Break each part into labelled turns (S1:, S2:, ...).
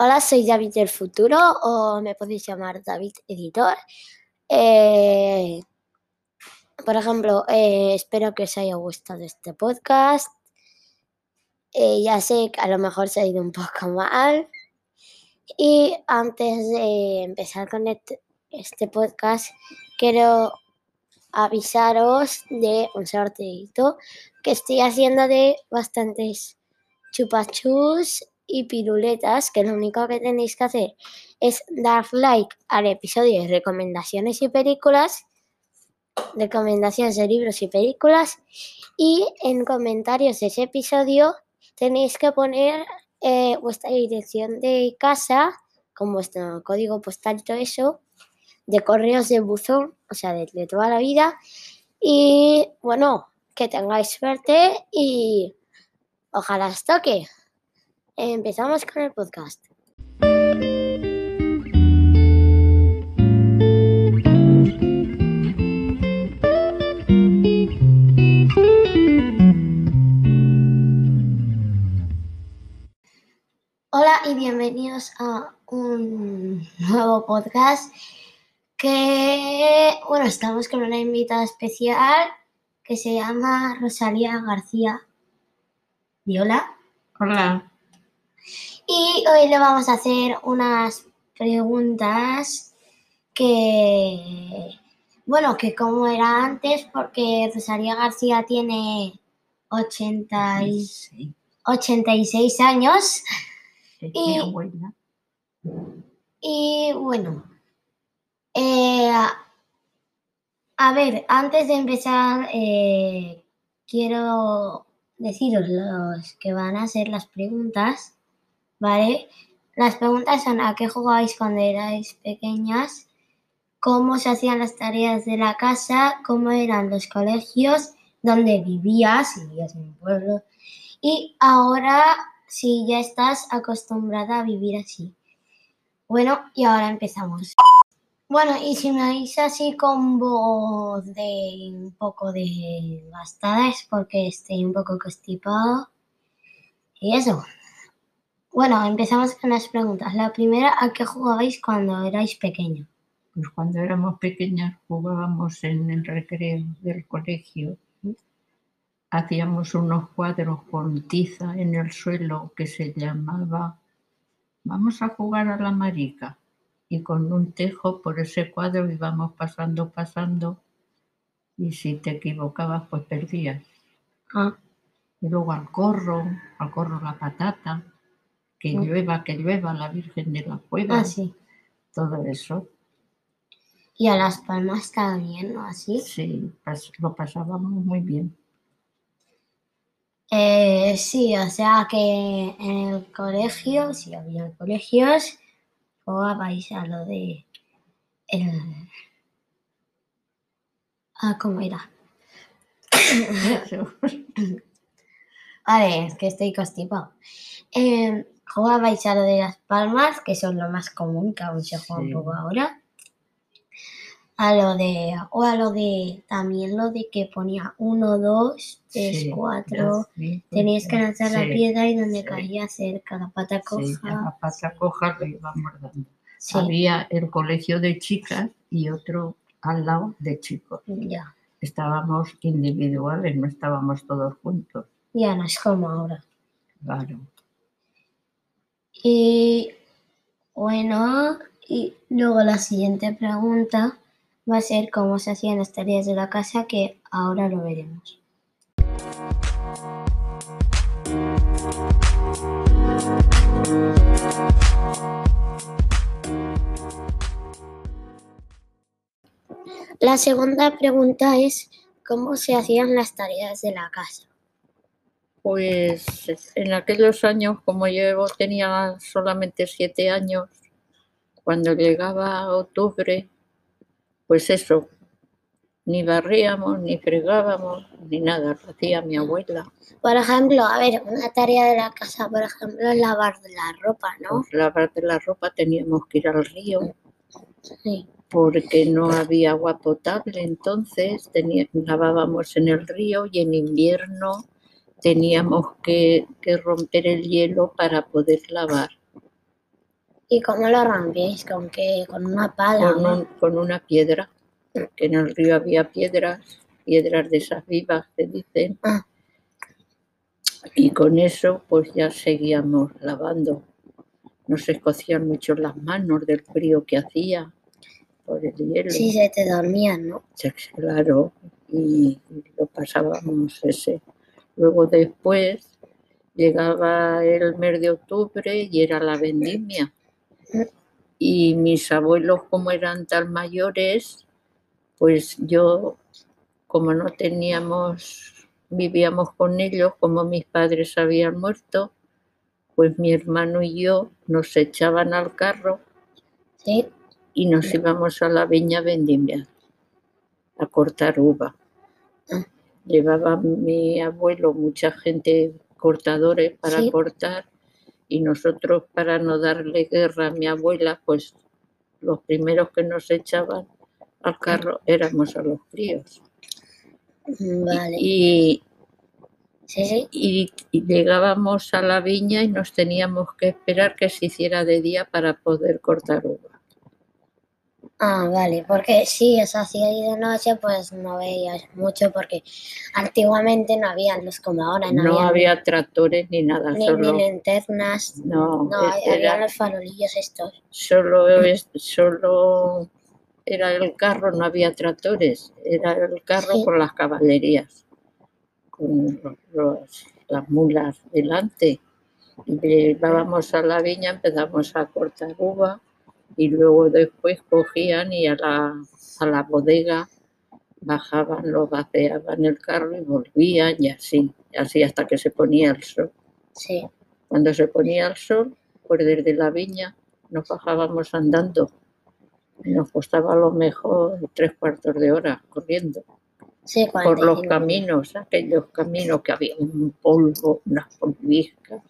S1: Hola, soy David del futuro o me podéis llamar David Editor. Eh, por ejemplo, eh, espero que os haya gustado este podcast. Eh, ya sé que a lo mejor se ha ido un poco mal. Y antes de empezar con este, podcast, quiero avisaros de un sorteito que estoy haciendo de bastantes chupachus y piruletas, que lo único que tenéis que hacer es dar like al episodio de recomendaciones y películas, recomendaciones de libros y películas, y en comentarios de ese episodio tenéis que poner eh, vuestra dirección de casa, con vuestro código postal y todo eso, de correos de buzón, o sea, de, de toda la vida. Y bueno, que tengáis suerte y ojalá os toque. Empezamos con el podcast. Hola y bienvenidos a un nuevo podcast que, bueno, estamos con una invitada especial que se llama Rosalía García Viola.
S2: Hola.
S1: Y hoy le vamos a hacer unas preguntas que, bueno, que como era antes, porque Rosalía García tiene 80 y-
S2: Sí,
S1: 86 años. Y-. Y bueno, eh, a ver, antes de empezar, eh, quiero deciros los que van a ser las preguntas, ¿vale? Las preguntas son ¿a qué jugabais cuando erais pequeñas? ¿Cómo se hacían las tareas de la casa? ¿Cómo eran los colegios? ¿Dónde vivías? Si vivías en un. Y ahora, si ya estás acostumbrada a vivir así. Bueno, y ahora empezamos. Bueno, y si me oís así con voz de un poco de gastada es porque estoy un poco constipado. Y eso. Bueno, empezamos con las preguntas. La primera, ¿a qué jugabais cuando erais pequeños?
S2: Pues cuando éramos pequeñas jugábamos en el recreo del colegio. Hacíamos unos cuadros con tiza en el suelo que se llamaba Vamos a jugar a la marica. Y con un tejo por ese cuadro íbamos pasando, pasando. Y si te equivocabas, pues perdías.
S1: Ah,
S2: Y luego al corro, al corro la patata, que
S1: Mm.
S2: llueva, que llueva, la Virgen de la Cueva,
S1: ah, sí.
S2: todo eso.
S1: Y a Las Palmas también, ¿no? Así.
S2: Sí, pas- lo pasábamos muy bien.
S1: Eh, sí, o sea que en el colegio, si había colegios, jugabais a lo de el... Ah, ¿cómo era? Vale, es que estoy constipado. Eh, jugabais a lo de las palmas, que son lo más común, que aún se juega un poco ahora. A lo de, o a lo de, también lo de que ponía uno, dos, tres,
S2: Sí,
S1: cuatro.
S2: ya, sí,
S1: Tenías que lanzar la piedra y donde
S2: sí.
S1: caía cerca, la pata coja.
S2: la pata coja lo íbamos dando.
S1: Sí,
S2: Había el colegio de chicas y otro al lado de chicos.
S1: ya.
S2: Estábamos individuales, no estábamos todos juntos.
S1: Ya no es como ahora.
S2: Claro.
S1: Y bueno, y luego la siguiente pregunta va a ser cómo se hacían las tareas de la casa, que ahora lo veremos. La segunda pregunta es cómo se hacían las tareas de la casa.
S2: Pues en aquellos años, como yo tenía solamente siete años, cuando llegaba octubre, pues eso, ni barríamos, ni fregábamos, ni nada, lo hacía mi abuela.
S1: Por ejemplo, a ver, una tarea de la casa, por ejemplo, es lavar la ropa, ¿no?
S2: Pues lavar de la ropa teníamos que ir al río
S1: Sí.
S2: porque no había agua potable, entonces tenía- lavábamos en el río y en invierno teníamos que, que romper el hielo para poder lavar.
S1: ¿Y cómo lo rompéis? ¿Con qué? ¿Con una pala?
S2: con,
S1: o-
S2: un- con una piedra, que en el río había piedras, piedras de esas vivas que dicen,
S1: Ah,
S2: y con eso pues ya seguíamos lavando. Nos escocían mucho las manos del frío que hacía por el hielo.
S1: sí, se te dormían, ¿no?
S2: Sí, Claro, y lo pasábamos ese. Luego después llegaba el mes de octubre y era la vendimia. Y mis abuelos, como eran tan mayores, pues yo, como no teníamos, vivíamos con ellos, como mis padres habían muerto, pues mi hermano y yo nos echaban al carro y nos íbamos a la viña vendimia a cortar uva. Llevaba mi abuelo mucha gente cortadores para
S1: Sí.
S2: cortar y nosotros para no darle guerra a mi abuela, pues los primeros que nos echaban al carro éramos a los críos.
S1: Vale.
S2: Y,
S1: Sí, sí.
S2: y- y llegábamos a la viña y nos teníamos que esperar que se hiciera de día para poder cortar uva.
S1: Ah, vale, porque si os hacía ahí de noche, pues no veías mucho, porque antiguamente no había luz como ahora, no,
S2: No
S1: había
S2: había tractores ni nada,
S1: ni, ni
S2: solo,
S1: linternas,
S2: no,
S1: no,
S2: e-
S1: había los farolillos estos.
S2: solo, es- solo era el carro, no había tractores, era el carro
S1: Sí.
S2: con las caballerías, con los- las mulas delante. Y llevábamos a la viña, empezamos a cortar uva y luego después cogían y a la, a la bodega bajaban, lo vaciaban el carro y volvían y así, así hasta que se ponía el sol.
S1: Sí,
S2: Cuando se ponía el sol, pues desde la viña nos bajábamos andando. Y nos costaba a lo mejor tres cuartos de hora corriendo
S1: sí,
S2: por
S1: 45
S2: los caminos, aquellos caminos que había un polvo, unas polviscas.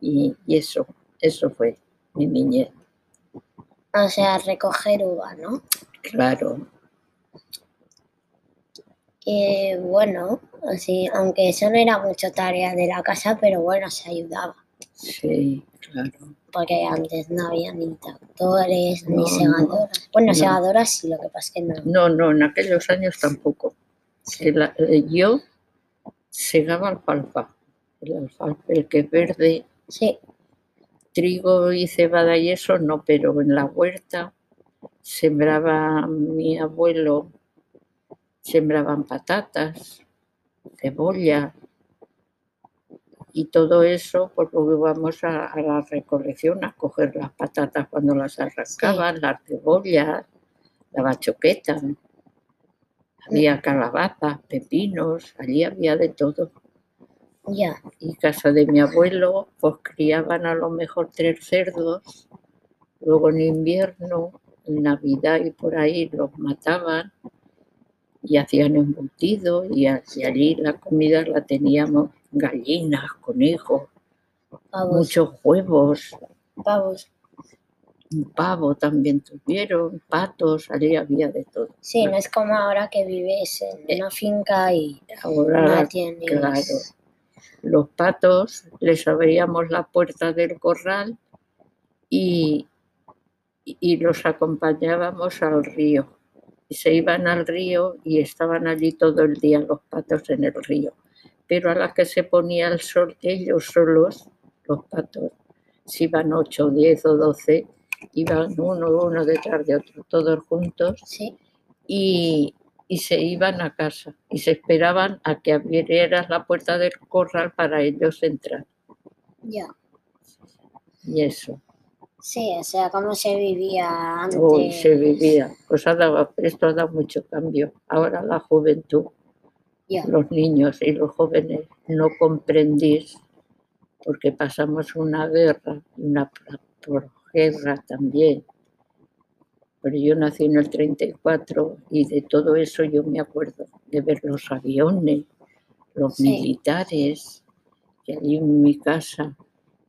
S2: Y, y eso, eso fue mi niñez.
S1: O sea, recoger uva, ¿no?
S2: Claro,
S1: Y bueno, así, aunque eso no era mucho tarea de la casa, pero bueno, se ayudaba,
S2: sí, claro.
S1: porque antes no había ni tractores,
S2: No,
S1: ni
S2: no,
S1: segadoras. Bueno,
S2: no.
S1: segadoras sí, lo que pasa es que no.
S2: No, no, en aquellos años tampoco.
S1: Sí.
S2: El- eh, yo segaba alfalfa. El alfalfa, el que es verde,
S1: Sí,
S2: trigo y cebada y eso no, pero en la huerta sembraba mi abuelo, sembraban patatas, cebolla y todo eso, luego íbamos a, a la recolección a coger las patatas cuando las arrancaban, las cebollas, la bachoqueta, había calabazas, pepinos, allí había de todo
S1: ya.
S2: y casa de mi abuelo, pues criaban a lo mejor tres cerdos, luego en invierno, en Navidad y por ahí los mataban y hacían embutido y, allí la comida la teníamos gallinas, conejos,
S1: Pavos.
S2: muchos huevos,
S1: Pavos.
S2: un pavo también tuvieron, patos, allí había de todo.
S1: Sí, no es como ahora que vives en una finca y
S2: Ahora,
S1: no tienes.
S2: claro, los patos les abríamos la puerta del corral y, y los acompañábamos al río. Y se iban al río y estaban allí todo el día los patos en el río. Pero a la que se ponía el sol, ellos solos, los patos, si iban 8, 10 o 12, iban uno, uno detrás de otro, todos juntos
S1: Sí,
S2: y, y se iban a casa y se esperaban a que abrieras la puerta del corral para ellos entrar.
S1: ya.
S2: Y eso,
S1: Sí, o sea, cómo se vivía antes.
S2: hoy se vivía. Pues ha dado- esto ha dado mucho cambio. Ahora la juventud, los niños y los jóvenes no comprendís porque pasamos una guerra, una guerra también. Pero yo nací en el 34 y de todo eso yo me acuerdo, de ver los aviones, los
S1: Sí.
S2: militares, que allí en mi casa,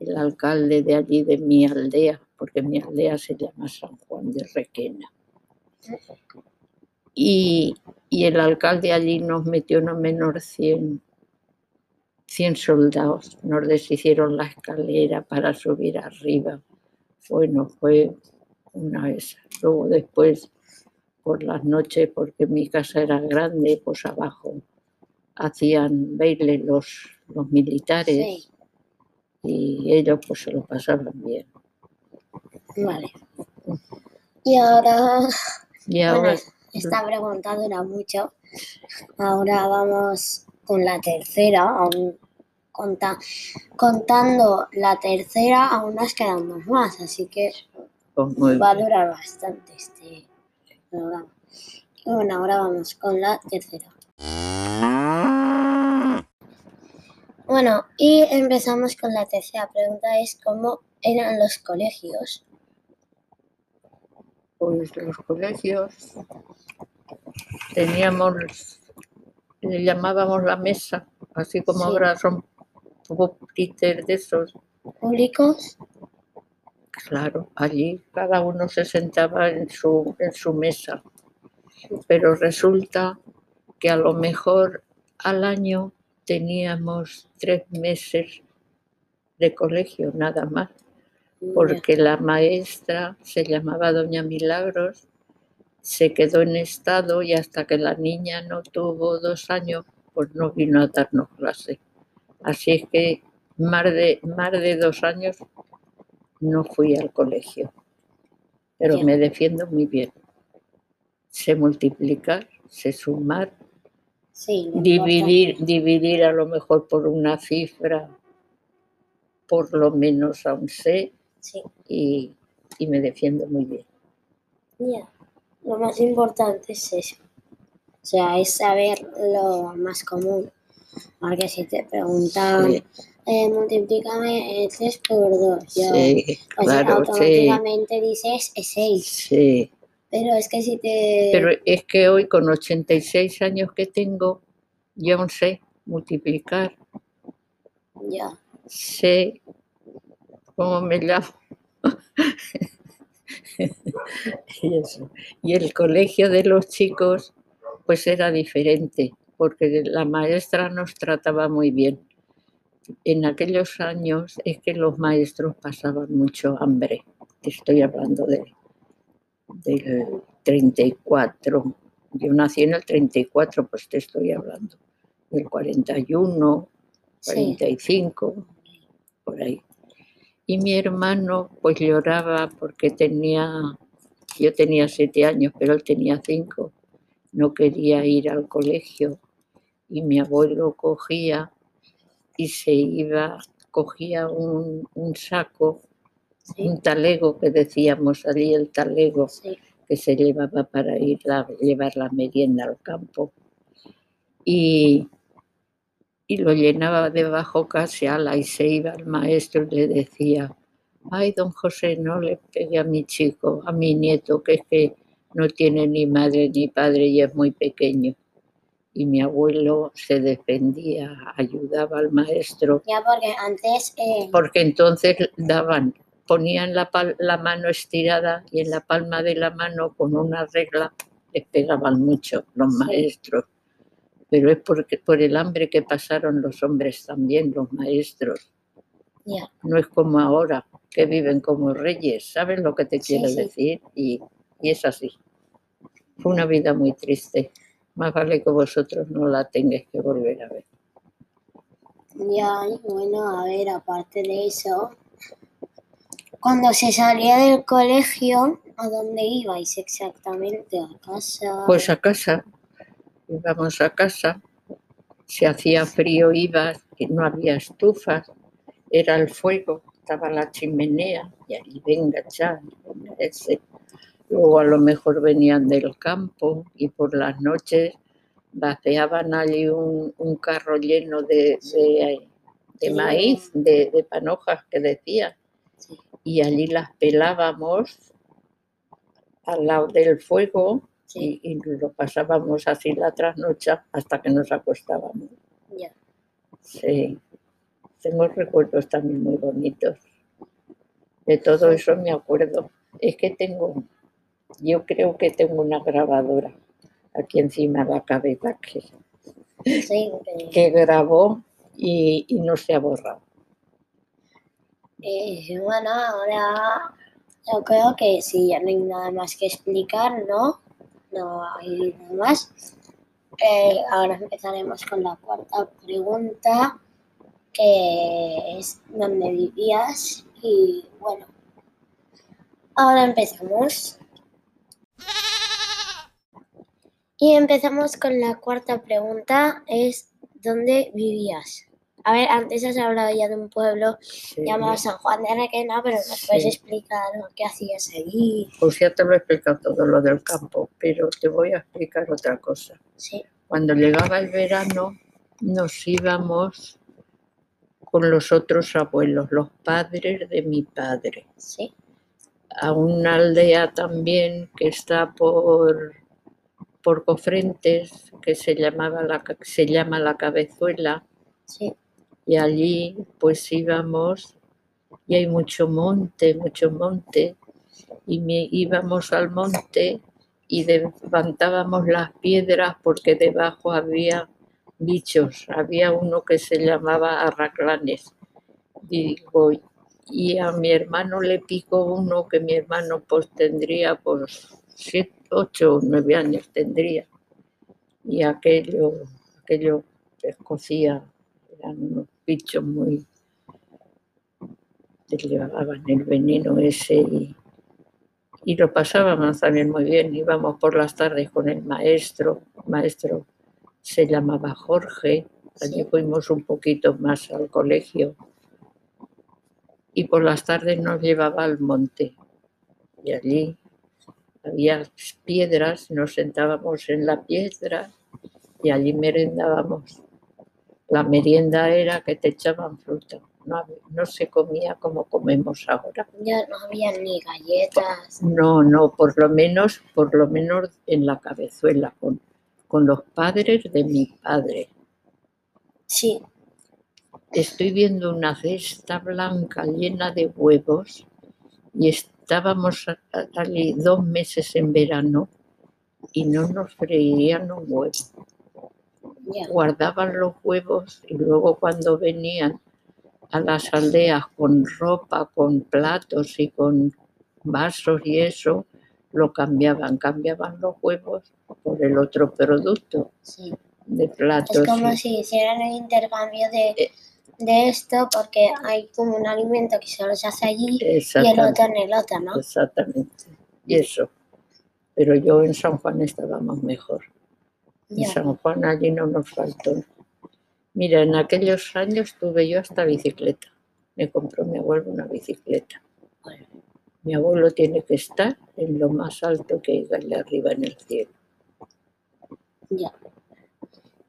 S2: el alcalde de allí de mi aldea, porque mi aldea se llama San Juan de Requena. Y, y el alcalde allí nos metió no menos 100, 100 soldados, nos deshicieron la escalera para subir arriba, Bueno, fue una esa. Luego después, por las noches, porque mi casa era grande, pues abajo hacían baile los, los militares
S1: Sí,
S2: y ellos pues se lo pasaban bien.
S1: vale. Y ahora,
S2: Y
S1: bueno,
S2: ahora,
S1: esta pregunta dura mucho. Ahora vamos con la tercera. Aún conta- contando la tercera, aún nos quedamos más, así que
S2: muy
S1: va a
S2: bien.
S1: durar bastante este programa. Y bueno, ahora vamos con la tercera. Bueno, y empezamos con la tercera pregunta, es cómo eran los colegios.
S2: Pues los colegios teníamos, le llamábamos la mesa, así como
S1: Sí.
S2: ahora son pupitres de esos.
S1: ¿Públicos?
S2: Claro, allí cada uno se sentaba en su, en su mesa, pero resulta que a lo mejor al año teníamos tres meses de colegio, nada más, porque la maestra se llamaba Doña Milagros, se quedó en estado y hasta que la niña no tuvo dos años, pues no vino a darnos clase. Así es que más de, más de dos años no fui al colegio, pero me defiendo muy bien. Sé multiplicar, sé sumar,
S1: Sí,
S2: dividir, dividir a lo mejor por una cifra, por lo menos aún sé,
S1: Sí,
S2: y, y me defiendo muy bien.
S1: ya. Lo más importante es eso. O sea, es saber lo más común. Porque si te preguntan,
S2: Sí,
S1: eh, multiplícame eh, 3 por 2, ya,
S2: sí, claro, sí,
S1: automáticamente dices 6.
S2: sí.
S1: Pero es que si te...
S2: Pero es que hoy con 86 años que tengo, yo aún sé multiplicar,
S1: Ya,
S2: sé cómo me llamo. y, eso. y el colegio de los chicos, pues era diferente, porque la maestra nos trataba muy bien. En aquellos años es que los maestros pasaban mucho hambre. Te estoy hablando de, del 34. Yo nací en el 34, pues te estoy hablando. Del 41,
S1: sí,
S2: 45, por ahí. Y mi hermano pues lloraba porque tenía, yo tenía siete años, pero él tenía cinco, no quería ir al colegio y mi abuelo cogía y se iba, cogía un, un saco,
S1: sí,
S2: un talego que decíamos allí, el talego
S1: sí.
S2: que se llevaba para ir a llevar la merienda al campo. Y, y lo llenaba debajo casi ala y se iba al maestro y le decía, ay, don José, no le pegue a mi chico, a mi nieto, que es que no tiene ni madre ni padre y es muy pequeño. Y mi abuelo se defendía, ayudaba al maestro,
S1: Ya porque antes... eh,
S2: porque entonces daban, ponían la, pal- la mano estirada y en la palma de la mano con una regla les pegaban mucho los
S1: Sí.
S2: maestros. Pero es porque, por el hambre que pasaron los hombres también, los maestros.
S1: ya,
S2: No es como ahora, que viven como reyes. ¿Sabes lo que te
S1: Sí,
S2: quiero
S1: sí.
S2: decir? Y, y es así. Fue una vida muy triste. Más vale que vosotros no la tengáis que volver a ver.
S1: ya, bueno, a ver, aparte de eso, cuando se salía del colegio, ¿a dónde ibais exactamente? ¿A casa?
S2: Pues a casa, íbamos a casa, se hacía frío, ibas, no había estufas, era el fuego, estaba la chimenea, y ahí venga, ya, ese. Luego a lo mejor venían del campo y por las noches vaciaban allí un, un carro lleno de, de- maíz, de, de panojas que decían,
S1: Sí.
S2: y allí las pelábamos al lado del fuego y, y lo pasábamos así la trasnocha hasta que nos acostábamos. Sí, tengo recuerdos también muy bonitos. De todo eso me acuerdo. Es que tengo, yo creo que tengo una grabadora aquí encima de la cabeza que,
S1: Sí,
S2: que grabó y, y no se ha borrado.
S1: eh, bueno, ahora Yo creo que sí, ya no hay nada más que explicar, ¿no? No hay nada más. Eh, ahora empezaremos con la cuarta pregunta, que es ¿dónde vivías? Y bueno, ahora empezamos. Y empezamos con la cuarta pregunta, es ¿dónde vivías? A ver, antes has hablado ya de un pueblo
S2: Sí.
S1: llamado San Juan de Anaquena, pero nos
S2: Sí.
S1: puedes explicar lo que hacías allí.
S2: Pues ya te lo he explicado todo lo del campo, pero te voy a explicar otra cosa.
S1: Sí,
S2: Cuando llegaba el verano nos íbamos con los otros abuelos, los padres de mi padre,
S1: sí,
S2: a una aldea también que está por, por Cofrentes, que se, llamaba la, se llama La Cabezuela,
S1: sí,
S2: y allí pues íbamos y hay mucho monte, mucho monte. Y me, íbamos al monte y levantábamos las piedras porque debajo había bichos, había uno que se llamaba arraclanes. Digo, y a mi hermano le picó uno que mi hermano pues tendría pues siete, ocho o nueve años tendría. Y aquello, aquello escocía, eran unos bichos muy te llevaban el veneno ese y, y lo pasábamos también muy bien. Íbamos por las tardes con el maestro, el maestro se llamaba Jorge, allí fuimos un poquito más al colegio y por las tardes nos llevaba al monte y allí había piedras, nos sentábamos en la piedra y allí merendábamos. La merienda era que te echaban fruta, no, se comía como comemos ahora.
S1: ya no había ni galletas.
S2: No, no, por lo menos, por lo menos en la cabezuela, con, con los padres de mi padre.
S1: Sí,
S2: Estoy viendo una cesta blanca llena de huevos y a- a- allí dos meses en verano y no nos freían un huevo. Guardaban los huevos y luego cuando venían a las aldeas con ropa, con platos y con vasos y eso, lo cambiaban, cambiaban los huevos por el otro producto
S1: sí.
S2: de platos.
S1: Es como
S2: y-
S1: si hicieran el intercambio de,
S2: Eh.
S1: De esto, porque hay como un alimento que solo se hace allí y el otro en el otro, ¿no?
S2: Exactamente. Y eso. Pero yo en San Juan estábamos mejor. En
S1: Ya,
S2: San Juan allí no nos faltó. Mira, en aquellos años tuve yo hasta bicicleta. Me compró mi abuelo una bicicleta.
S1: Bueno.
S2: Mi abuelo tiene que estar en lo más alto que hay arriba en el cielo.
S1: ya.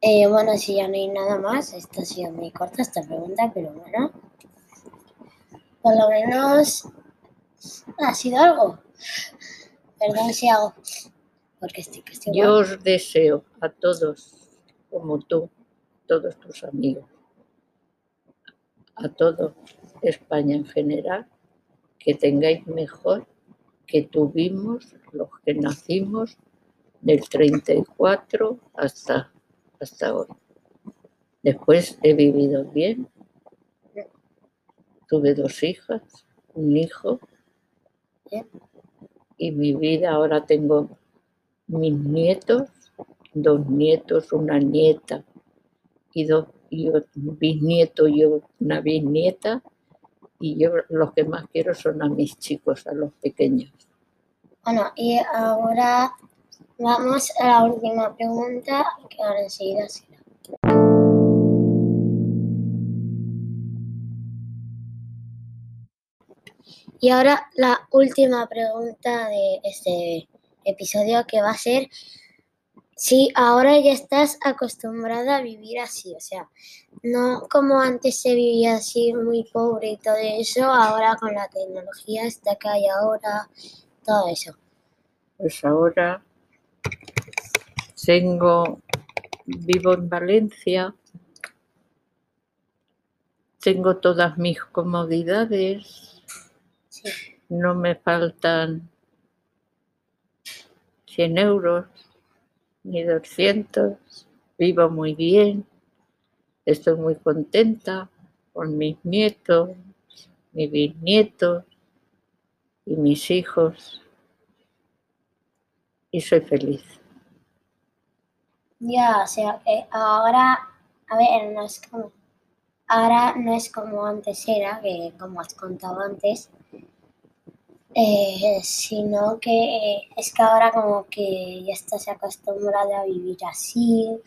S1: Eh, bueno, si ya no hay nada más, esta ha sido muy corta esta pregunta, pero bueno. Por lo menos ha sido algo. Perdón si hago. Porque estoy estoy
S2: Yo os deseo a todos, como tú, todos tus amigos, a todo España en general, que tengáis mejor que tuvimos los que nacimos del 34 hasta, hasta hoy. Después he vivido bien. Tuve dos hijas, un hijo. Y mi vida ahora tengo mis nietos, dos nietos, una nieta y dos y un bisnieto y una bisnieta. Y yo los que más quiero son a mis chicos, a los pequeños.
S1: Bueno, y ahora vamos a la última pregunta, que ahora enseguida será. Y ahora la última pregunta de este episodio que va a ser si ahora ya estás acostumbrada a vivir así, o sea, no como antes se vivía así muy pobre y todo eso, ahora con la tecnología esta que hay ahora, todo eso.
S2: Pues ahora tengo, vivo en Valencia, tengo todas mis comodidades,
S1: Sí,
S2: no me faltan 100 euros ni 200, vivo muy bien, estoy muy contenta con mis nietos, mis bisnietos y mis hijos y soy feliz.
S1: Ya, o sea, que ahora, a ver, no es como, ahora no es como antes era, que como has contado antes, eh, sino que es que ahora como que ya estás acostumbrada a vivir así.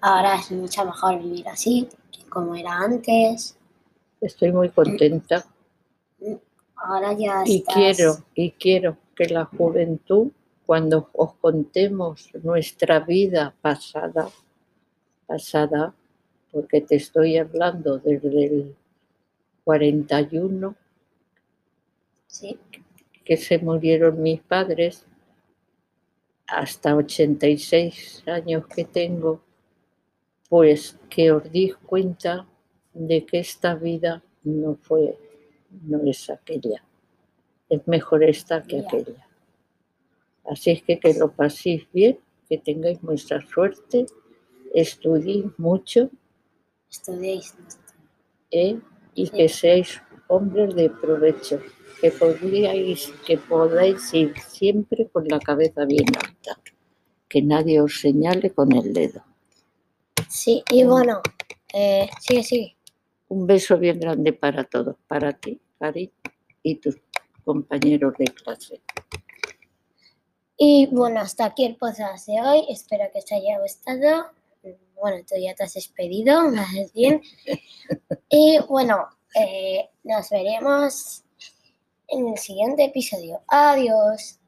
S1: Ahora es mucho mejor vivir así que como era antes.
S2: Estoy muy contenta
S1: Ahora ya
S2: y
S1: estás...
S2: quiero y quiero que la juventud cuando os contemos nuestra vida pasada, pasada, porque te estoy hablando desde el 41
S1: Sí,
S2: que se murieron mis padres, hasta 86 años que tengo, pues que os dis cuenta de que esta vida no fue, no es aquella. Es mejor esta que aquella. Así es que que lo paséis bien, que tengáis mucha suerte, estudiéis mucho
S1: estudiéis.
S2: ¿eh? y
S1: Sí.
S2: que seáis hombres de provecho, que podríais, que podáis ir siempre con la cabeza bien alta, que nadie os señale con el dedo.
S1: Sí, y bueno, eh, sigue, sigue.
S2: Un beso bien grande para todos, para ti, Cari, y tus compañeros de clase.
S1: Y bueno, hasta aquí el podcast de hoy. Espero que os haya gustado. Bueno, tú ya te has despedido, más bien. Y bueno, eh, nos veremos en el siguiente episodio. Adiós.